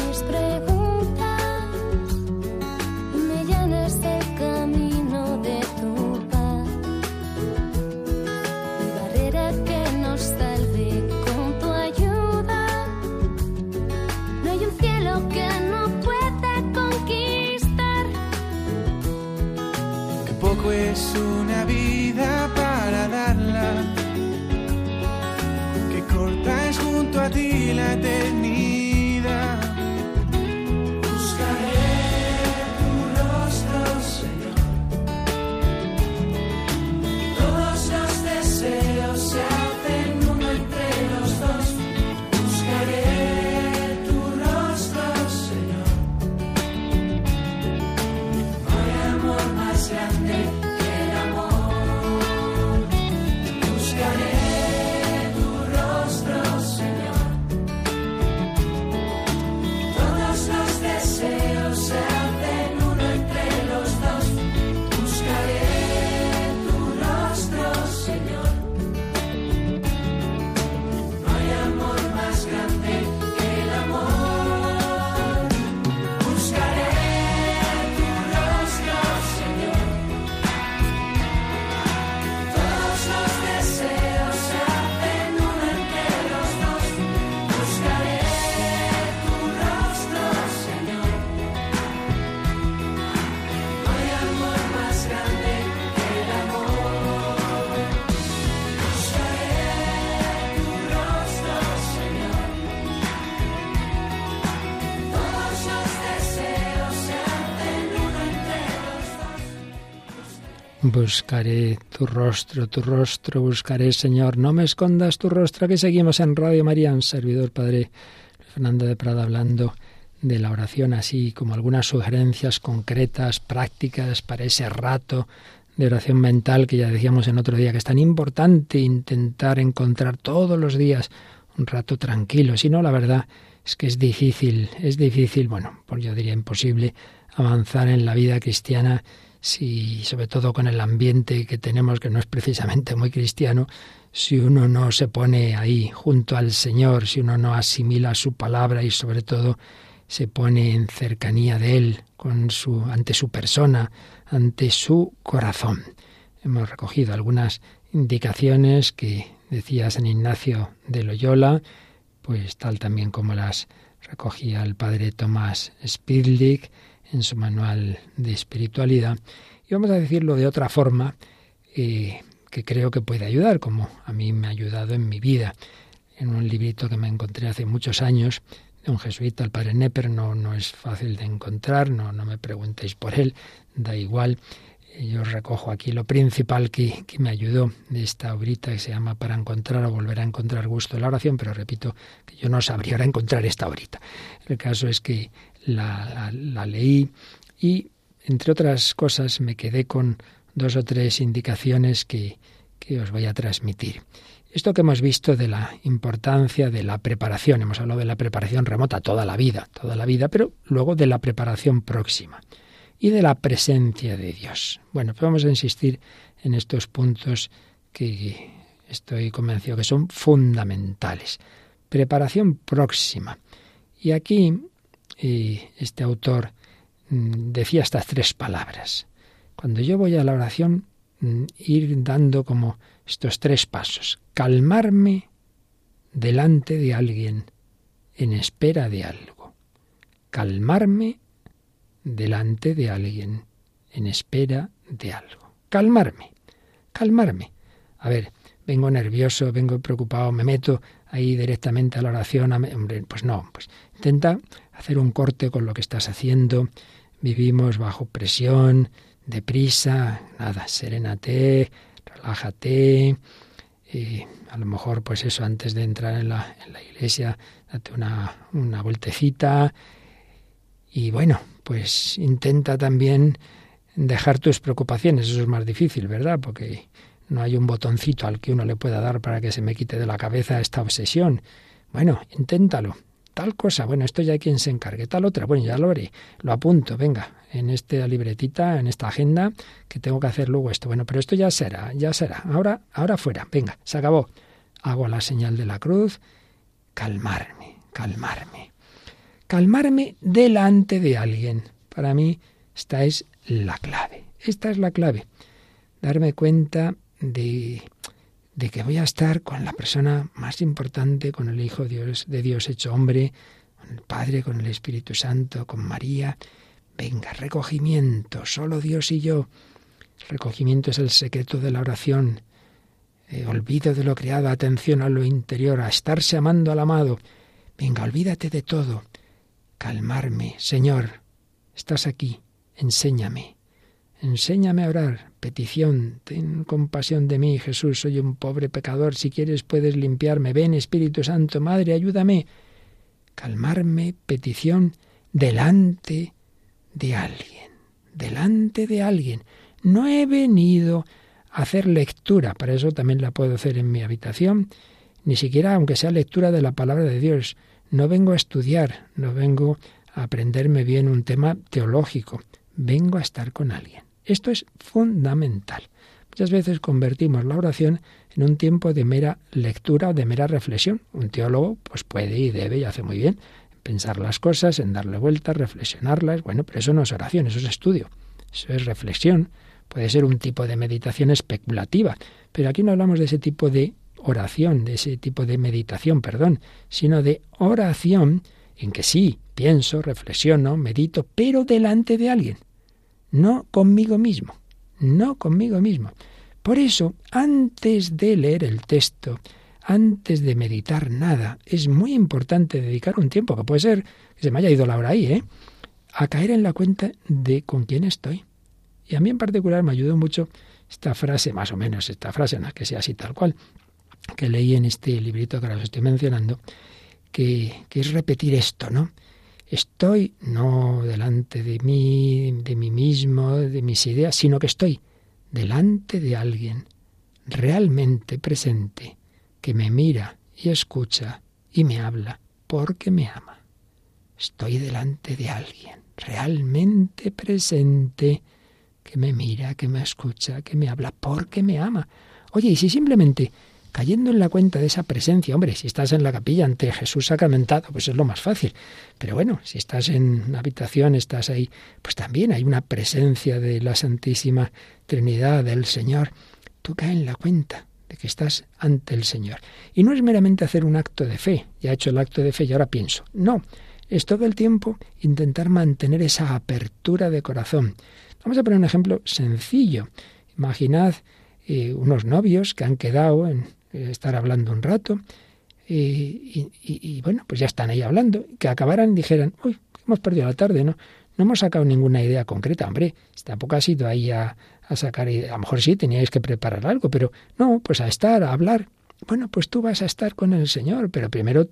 Speaker 3: Buscaré tu rostro, tu rostro buscaré, Señor. No me escondas tu rostro. Aquí seguimos en Radio María, un servidor Padre Fernando de Prada hablando de la oración, así como algunas sugerencias concretas, prácticas para ese rato de oración mental que ya decíamos en otro día, que es tan importante intentar encontrar todos los días un rato tranquilo. Si no, la verdad es que es difícil, es difícil, bueno, pues yo diría imposible avanzar en la vida cristiana si, sobre todo con el ambiente que tenemos, que no es precisamente muy cristiano, si uno no se pone ahí junto al Señor, si uno no asimila su palabra y sobre todo se pone en cercanía de Él, con su, ante su persona, ante su corazón. Hemos recogido algunas indicaciones que decía San Ignacio de Loyola, pues tal también como las recogía el padre Tomás Spidlik en su manual de espiritualidad. Y vamos a decirlo de otra forma eh, que creo que puede ayudar, como a mí me ha ayudado en mi vida. En un librito que me encontré hace muchos años, de un jesuita, el padre Nepper, no, no es fácil de encontrar, no, no me preguntéis por él, da igual. Yo recojo aquí lo principal que, que, me ayudó de esta obrita que se llama Para encontrar o volver a encontrar gusto en la oración, pero repito que yo no sabría ahora encontrar esta obrita. El caso es que la, leí y, entre otras cosas, me quedé con dos o tres indicaciones que, que os voy a transmitir. Esto que hemos visto de la importancia de la preparación, hemos hablado de la preparación remota toda la vida, toda la vida, pero luego de la preparación próxima y de la presencia de Dios. Bueno, pues vamos a insistir en estos puntos que estoy convencido que son fundamentales. Preparación próxima. Y aquí este autor mm, decía estas tres palabras. Cuando yo voy a la oración, mm, ir dando como estos tres pasos. Calmarme delante de alguien en espera de algo. Calmarme delante de alguien en espera de algo. Calmarme, calmarme. A ver, vengo nervioso, vengo preocupado, me meto ahí directamente a la oración. Hombre, pues no, pues intenta hacer un corte con lo que estás haciendo. Vivimos bajo presión, deprisa, nada, serénate, relájate. Y a lo mejor, pues eso, antes de entrar en la, en la iglesia, date una, una vueltecita. Y bueno, pues intenta también dejar tus preocupaciones. Eso es más difícil, ¿verdad? Porque no hay un botoncito al que uno le pueda dar para que se me quite de la cabeza esta obsesión. Bueno, inténtalo tal cosa, bueno, esto ya hay quien se encargue, tal otra, bueno, ya lo haré, lo apunto, venga, en esta libretita, en esta agenda, que tengo que hacer luego esto. Bueno, pero esto ya será, ya será. Ahora, ahora fuera, venga, se acabó. Hago la señal de la cruz, calmarme, calmarme. Calmarme delante de alguien. Para mí, esta es la clave. Esta es la clave. Darme cuenta de de que voy a estar con la persona más importante, con el Hijo Dios, de Dios hecho hombre, con el Padre, con el Espíritu Santo, con María. Venga, recogimiento, solo Dios y yo. Recogimiento es el secreto de la oración. Eh, olvido de lo creado, atención a lo interior, a estarse amando al amado. Venga, olvídate de todo. Calmarme, Señor, estás aquí, enséñame. Enséñame a orar. Petición. Ten compasión de mí, Jesús. Soy un pobre pecador. Si quieres puedes limpiarme. Ven, Espíritu Santo. Madre, ayúdame. Calmarme. Petición. Delante de alguien. Delante de alguien. No he venido a hacer lectura. Para eso también la puedo hacer en mi habitación. Ni siquiera aunque sea lectura de la palabra de Dios. No vengo a estudiar. No vengo a aprenderme bien un tema teológico. Vengo a estar con alguien. Esto es fundamental. Muchas veces convertimos la oración en un tiempo de mera lectura de mera reflexión. Un teólogo pues puede y debe y hace muy bien pensar las cosas, en darle vueltas, reflexionarlas. Bueno, pero eso no es oración, eso es estudio, eso es reflexión. Puede ser un tipo de meditación especulativa, pero aquí no hablamos de ese tipo de oración, de ese tipo de meditación, perdón, sino de oración en que sí, pienso, reflexiono, medito, pero delante de alguien no conmigo mismo, no conmigo mismo. Por eso, antes de leer el texto, antes de meditar nada, es muy importante dedicar un tiempo, que puede ser que se me haya ido la hora ahí, ¿eh? a caer en la cuenta de con quién estoy. Y a mí en particular me ayudó mucho esta frase, más o menos esta frase, no es que sea así tal cual, que leí en este librito que ahora os estoy mencionando, que, que es repetir esto, ¿no? Estoy no delante de mí, de mí mismo, de mis ideas, sino que estoy delante de alguien realmente presente, que me mira y escucha y me habla porque me ama. Estoy delante de alguien realmente presente, que me mira, que me escucha, que me habla porque me ama. Oye, y si simplemente cayendo en la cuenta de esa presencia. Hombre, si estás en la capilla ante Jesús sacramentado, pues es lo más fácil. Pero bueno, si estás en una habitación, estás ahí, pues también hay una presencia de la Santísima Trinidad, del Señor. Tú cae en la cuenta de que estás ante el Señor. Y no es meramente hacer un acto de fe. Ya he hecho el acto de fe y ahora pienso. No, es todo el tiempo intentar mantener esa apertura de corazón. Vamos a poner un ejemplo sencillo. Imaginad eh, unos novios que han quedado en estar hablando un rato. Y, bueno, pues ya están ahí hablando. Que acabaran y dijeran, uy, hemos perdido la tarde, ¿no? No hemos sacado ninguna idea concreta, hombre. Tampoco ha ido ahí a, a sacar, a lo mejor sí teníais que preparar algo, pero no, pues a estar, a hablar. Bueno, pues tú vas a estar con el Señor, pero primero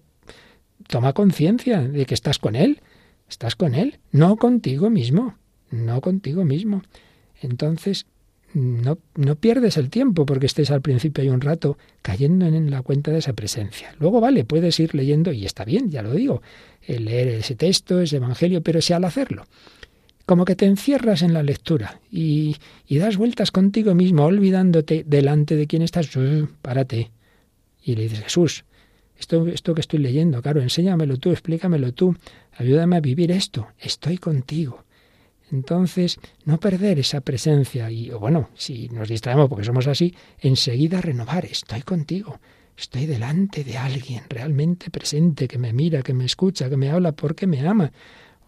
Speaker 3: toma conciencia de que estás con Él. Estás con Él, no contigo mismo, no contigo mismo. Entonces, no, no pierdes el tiempo porque estés al principio y un rato cayendo en la cuenta de esa presencia. Luego, vale, puedes ir leyendo, y está bien, ya lo digo, leer ese texto, ese evangelio, pero si al hacerlo, como que te encierras en la lectura y, y das vueltas contigo mismo, olvidándote delante de quién estás, uh, párate. Y le dices, Jesús, esto, esto que estoy leyendo, claro, enséñamelo tú, explícamelo tú, ayúdame a vivir esto, estoy contigo. Entonces, no perder esa presencia y, bueno, si nos distraemos porque somos así, enseguida renovar, estoy contigo, estoy delante de alguien realmente presente, que me mira, que me escucha, que me habla porque me ama.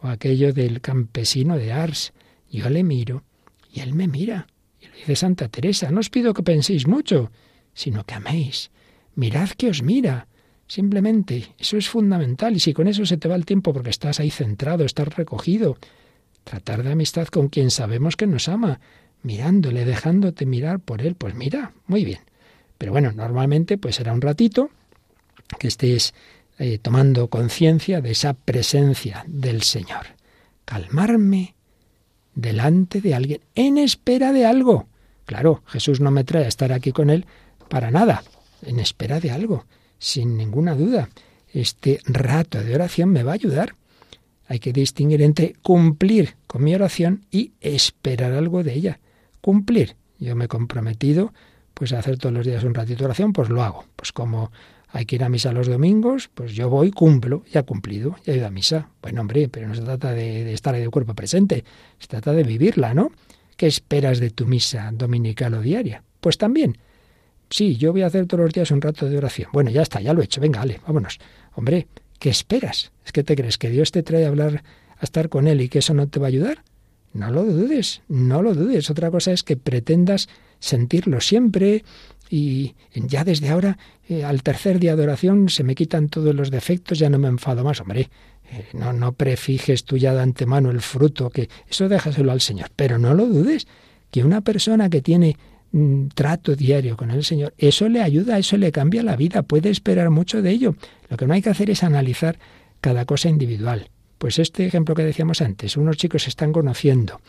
Speaker 3: O aquello del campesino de Ars, yo le miro y él me mira. Y lo dice Santa Teresa, no os pido que penséis mucho, sino que améis. Mirad que os mira. Simplemente, eso es fundamental. Y si con eso se te va el tiempo porque estás ahí centrado, estás recogido, Tratar de amistad con quien sabemos que nos ama, mirándole, dejándote mirar por él. Pues mira, muy bien. Pero bueno, normalmente pues será un ratito que estés eh, tomando conciencia de esa presencia del Señor. Calmarme delante de alguien, en espera de algo. Claro, Jesús no me trae a estar aquí con él para nada, en espera de algo, sin ninguna duda. Este rato de oración me va a ayudar hay que distinguir entre cumplir con mi oración y esperar algo de ella. Cumplir. Yo me he comprometido pues a hacer todos los días un ratito de oración, pues lo hago. Pues como hay que ir a misa los domingos, pues yo voy, cumplo, ya cumplido, ya he ido a misa. Bueno, hombre, pero no se trata de, estar ahí de cuerpo presente, se trata de vivirla, ¿no? ¿Qué esperas de tu misa dominical o diaria? Pues también, sí, yo voy a hacer todos los días un rato de oración. Bueno, ya está, ya lo he hecho, venga, vale, vámonos. Hombre, ¿Qué esperas? ¿Es que te crees que Dios te trae a hablar, a estar con Él y que eso no te va a ayudar? No lo dudes, no lo dudes. Otra cosa es que pretendas sentirlo siempre y ya desde ahora, eh, al tercer día de oración, se me quitan todos los defectos, ya no me enfado más. Hombre, eh, no, no prefijes tú ya de antemano el fruto, que eso déjaselo al Señor. Pero no lo dudes, que una persona que tiene trato diario con el Señor, eso le ayuda, eso le cambia la vida, puede esperar mucho de ello. Lo que no hay que hacer es analizar cada cosa individual. Pues este ejemplo que decíamos antes, unos chicos se están conociendo.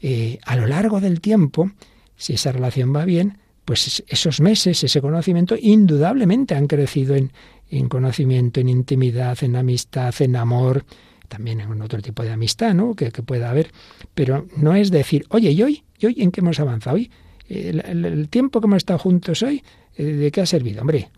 Speaker 3: Eh, a lo largo del tiempo, si esa relación va bien, pues esos meses, ese conocimiento, indudablemente han crecido en, en conocimiento, en intimidad, en amistad, en amor, también en otro tipo de amistad, ¿no? Que, que pueda haber. Pero no es decir, oye, ¿y hoy? ¿Y hoy en qué hemos avanzado? Hoy el, tiempo que hemos estado juntos hoy, eh, ¿de qué ha servido? Hombre,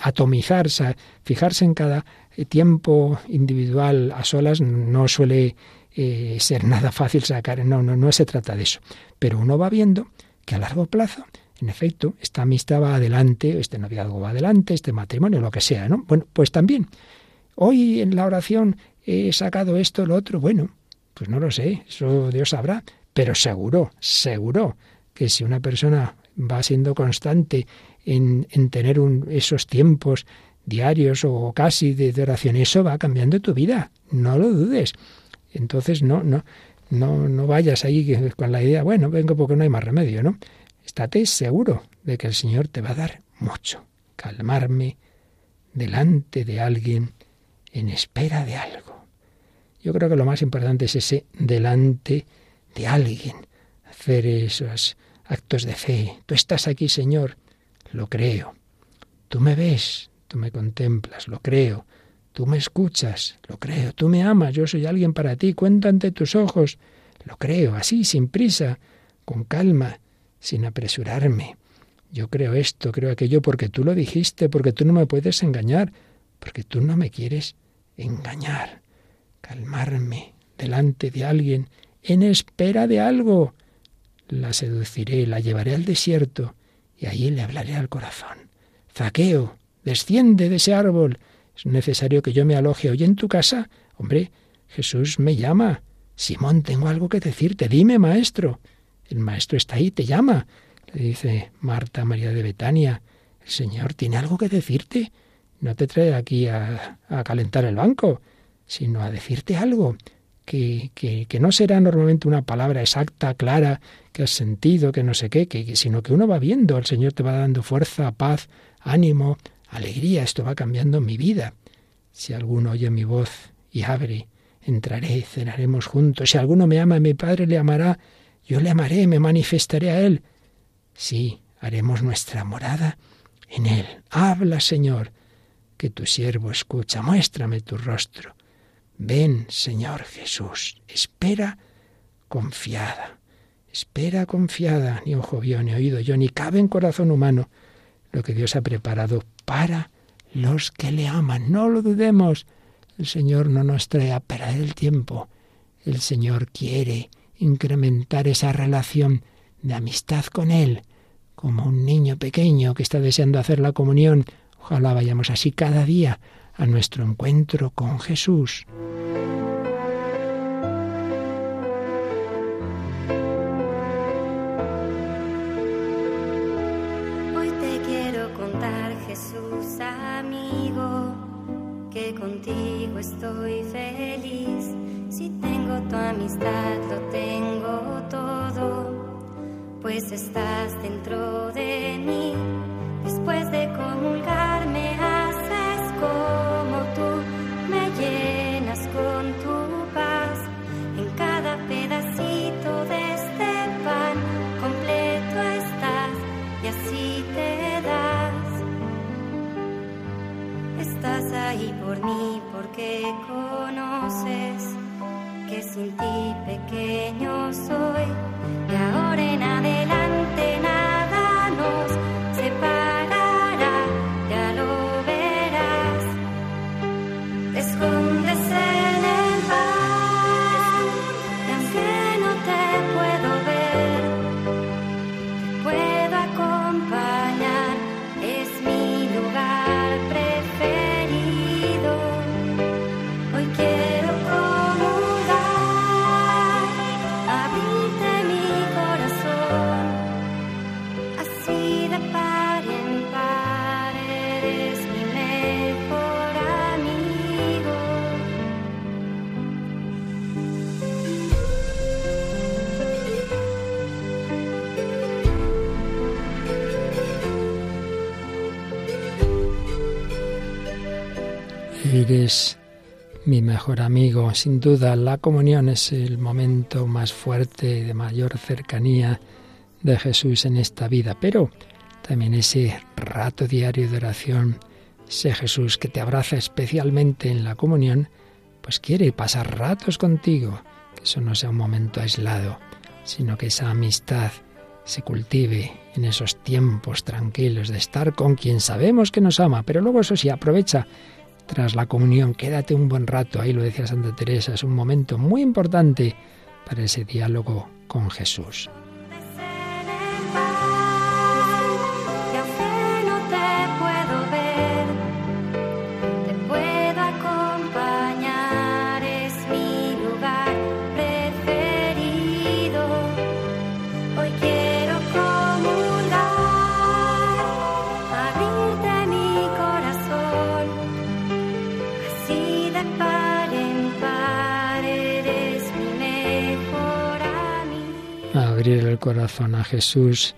Speaker 3: atomizarse, fijarse en cada tiempo individual a solas no suele eh, ser nada fácil sacar, no, no, no se trata de eso. Pero uno va viendo que a largo plazo, en efecto, esta amistad va adelante, este noviazgo va adelante, este matrimonio, lo que sea, ¿no? Bueno, pues también, hoy en la oración he sacado esto, lo otro, bueno, pues no lo sé, eso Dios sabrá, pero seguro, seguro que si una persona va siendo constante en, en tener un, esos tiempos diarios o casi de, oración, eso va cambiando tu vida, no lo dudes. Entonces no, no, no, no vayas ahí con la idea, bueno, vengo porque no hay más remedio, ¿no? estate seguro de que el Señor te va a dar mucho. Calmarme delante de alguien en espera de algo. Yo creo que lo más importante es ese delante de alguien, hacer esos actos de fe. Tú estás aquí, Señor, lo creo. Tú me ves, tú me contemplas, lo creo. Tú me escuchas, lo creo. Tú me amas, yo soy alguien para ti, cuento ante tus ojos, lo creo, así, sin prisa, con calma, sin apresurarme. Yo creo esto, creo aquello porque tú lo dijiste, porque tú no me puedes engañar, porque tú no me quieres engañar. Calmarme delante de alguien en espera de algo. La seduciré, la llevaré al desierto y allí le hablaré al corazón. Zaqueo, desciende de ese árbol. Es necesario que yo me aloje hoy en tu casa. Hombre, Jesús me llama. Simón, tengo algo que decirte. Dime, maestro. El maestro está ahí, te llama. Le dice Marta María de Betania. El Señor tiene algo que decirte. No te trae aquí a, a calentar el banco, sino a decirte algo que, no será normalmente una palabra exacta, clara, que has sentido, que no sé qué, que, sino que uno va viendo, el Señor te va dando fuerza, paz, ánimo, alegría, esto va cambiando mi vida. Si alguno oye mi voz y abre, entraré, cenaremos juntos. Si alguno me ama, mi Padre le amará, yo le amaré, me manifestaré a él. Sí, haremos nuestra morada en él. Habla, Señor, que tu siervo escucha, muéstrame tu rostro. Ven, Señor Jesús, espera confiada, espera confiada, ni ojo vio, ni oído yo, ni cabe en corazón humano lo que Dios ha preparado para los que le aman. No lo dudemos, el Señor no nos trae a perder el tiempo, el Señor quiere incrementar esa relación de amistad con Él, como un niño pequeño que está deseando hacer la comunión. Ojalá vayamos así cada día a nuestro encuentro con Jesús.
Speaker 2: Hoy te quiero contar, Jesús amigo, que contigo estoy feliz. Si tengo tu amistad, lo tengo todo, pues estás dentro de mí. Después de comulgar Estás ahí por mí porque conoces que sin ti pequeño soy. Y ahora Eres mi mejor amigo.
Speaker 3: Sin duda, la comunión es el momento más fuerte, de mayor cercanía de Jesús en esta vida. Pero también ese rato diario de oración, ese Jesús que te abraza especialmente en la comunión, pues quiere pasar ratos contigo. Que eso no sea un momento aislado, sino que esa amistad se cultive en esos tiempos tranquilos de estar con quien sabemos que nos ama, pero luego eso sí, aprovecha tras la comunión, quédate un buen rato, ahí lo decía Santa Teresa, es un momento muy importante para ese diálogo con Jesús. Abrir el corazón a Jesús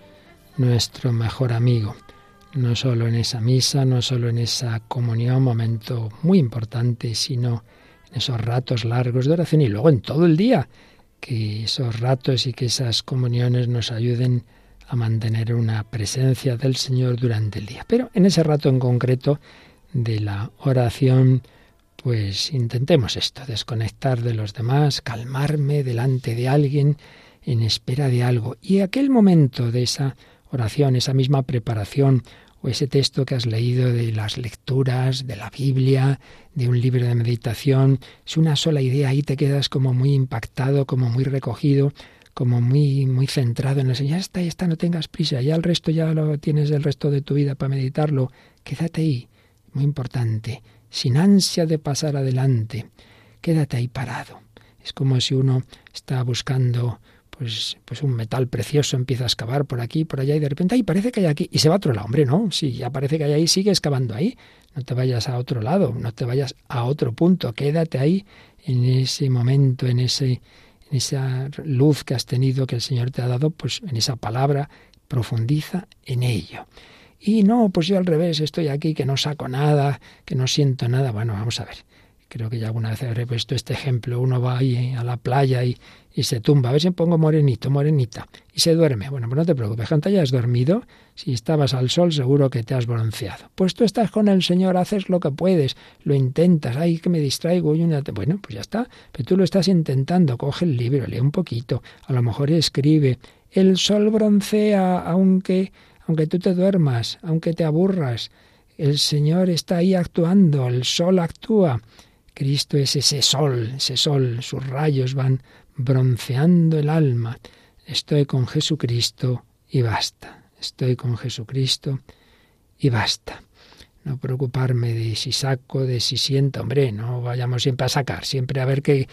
Speaker 3: nuestro mejor amigo. No solo en esa misa, no solo en esa comunión, momento muy importante, sino en esos ratos largos de oración y luego en todo el día. Que esos ratos y que esas comuniones nos ayuden a mantener una presencia del Señor durante el día. Pero en ese rato en concreto de la oración, pues intentemos esto, desconectar de los demás, calmarme delante de alguien en espera de algo. Y aquel momento de esa oración, esa misma preparación, o ese texto que has leído de las lecturas, de la Biblia, de un libro de meditación, es una sola idea, ahí te quedas como muy impactado, como muy recogido, como muy, muy centrado en eso. Ya está, ya está, no tengas prisa, ya el resto ya lo tienes el resto de tu vida para meditarlo. Quédate ahí, muy importante, sin ansia de pasar adelante. Quédate ahí parado. Es como si uno está buscando pues, pues un metal precioso, empieza a excavar por aquí, por allá, y de repente, ahí parece que hay aquí, y se va a otro lado, hombre, no, sí, ya parece que hay ahí, sigue excavando ahí, no te vayas a otro lado, no te vayas a otro punto, quédate ahí en ese momento, en ese, en esa luz que has tenido, que el Señor te ha dado, pues en esa palabra, profundiza en ello. Y no, pues yo al revés, estoy aquí, que no saco nada, que no siento nada. Bueno, vamos a ver. Creo que ya alguna vez habré puesto este ejemplo. Uno va ahí a la playa y, y se tumba. A ver si pongo morenito, morenita. Y se duerme. Bueno, pues no te preocupes. Cuando hayas dormido, si estabas al sol, seguro que te has bronceado. Pues tú estás con el Señor, haces lo que puedes, lo intentas. Ay, que me distraigo. Bueno, pues ya está. Pero tú lo estás intentando. Coge el libro, lee un poquito. A lo mejor escribe. El sol broncea, aunque, aunque tú te duermas, aunque te aburras. El Señor está ahí actuando, el sol actúa. Cristo es ese sol, ese sol, sus rayos van bronceando el alma. Estoy con Jesucristo y basta. Estoy con Jesucristo y basta. No preocuparme de si saco, de si siento, hombre, no vayamos siempre a sacar, siempre a ver que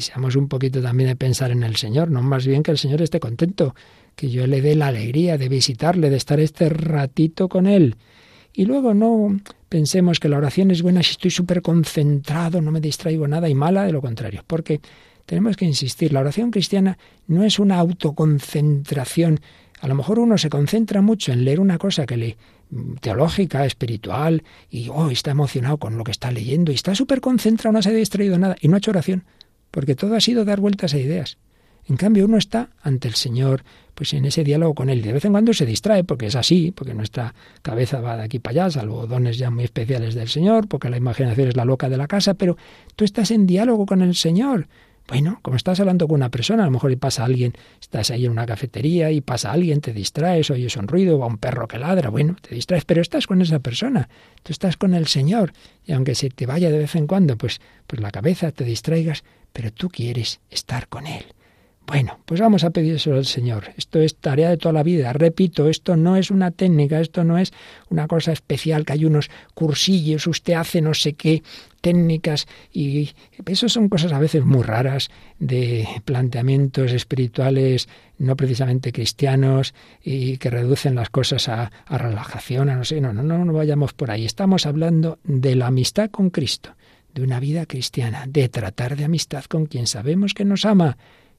Speaker 3: seamos un poquito también de pensar en el Señor, no más bien que el Señor esté contento, que yo le dé la alegría de visitarle, de estar este ratito con Él. Y luego no pensemos que la oración es buena si estoy súper concentrado, no me distraigo nada y mala de lo contrario, porque tenemos que insistir, la oración cristiana no es una autoconcentración. A lo mejor uno se concentra mucho en leer una cosa que le teológica, espiritual, y oh, está emocionado con lo que está leyendo, y está súper concentrado, no se ha distraído nada, y no ha hecho oración, porque todo ha sido dar vueltas a ideas. En cambio, uno está ante el Señor, pues en ese diálogo con Él. De vez en cuando se distrae, porque es así, porque nuestra cabeza va de aquí para allá, salvo dones ya muy especiales del Señor, porque la imaginación es la loca de la casa, pero tú estás en diálogo con el Señor. Bueno, como estás hablando con una persona, a lo mejor pasa alguien, estás ahí en una cafetería y pasa alguien, te distraes, oyes un ruido, va un perro que ladra, bueno, te distraes, pero estás con esa persona, tú estás con el Señor, y aunque se te vaya de vez en cuando, pues, pues la cabeza te distraigas, pero tú quieres estar con Él. Bueno, pues vamos a pedírselo al Señor. Esto es tarea de toda la vida. Repito, esto no es una técnica, esto no es una cosa especial que hay unos cursillos, usted hace no sé qué técnicas y eso son cosas a veces muy raras de planteamientos espirituales no precisamente cristianos y que reducen las cosas a, a relajación, a no sé, no, no, no, no vayamos por ahí. Estamos hablando de la amistad con Cristo, de una vida cristiana, de tratar de amistad con quien sabemos que nos ama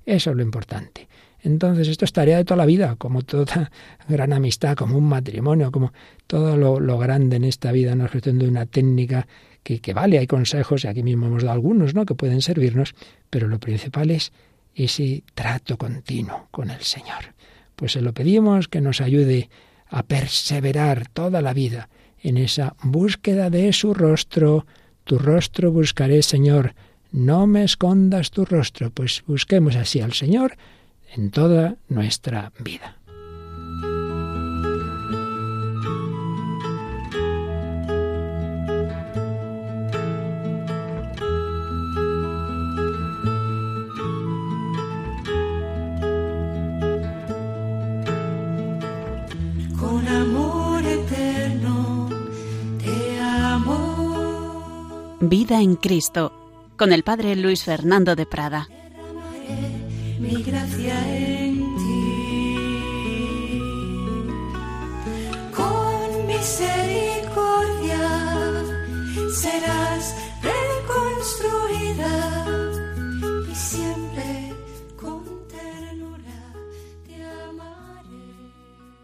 Speaker 3: eso es lo importante. Entonces, esto es tarea de toda la vida, como toda gran amistad, como un matrimonio, como todo lo, grande en esta vida, no es de una técnica que, que, vale, hay consejos, y aquí mismo hemos dado algunos, ¿no? que pueden servirnos, pero lo principal es ese trato continuo con el Señor. Pues se lo pedimos que nos ayude a perseverar toda la vida en esa búsqueda de su rostro. Tu rostro buscaré, Señor, no me escondas tu rostro, pues busquemos así al Señor en toda nuestra vida.
Speaker 6: Con amor eterno te amo.
Speaker 1: Vida en Cristo con el Padre Luis Fernando de Prada.
Speaker 6: Mi gracia en ti. Con misericordia serás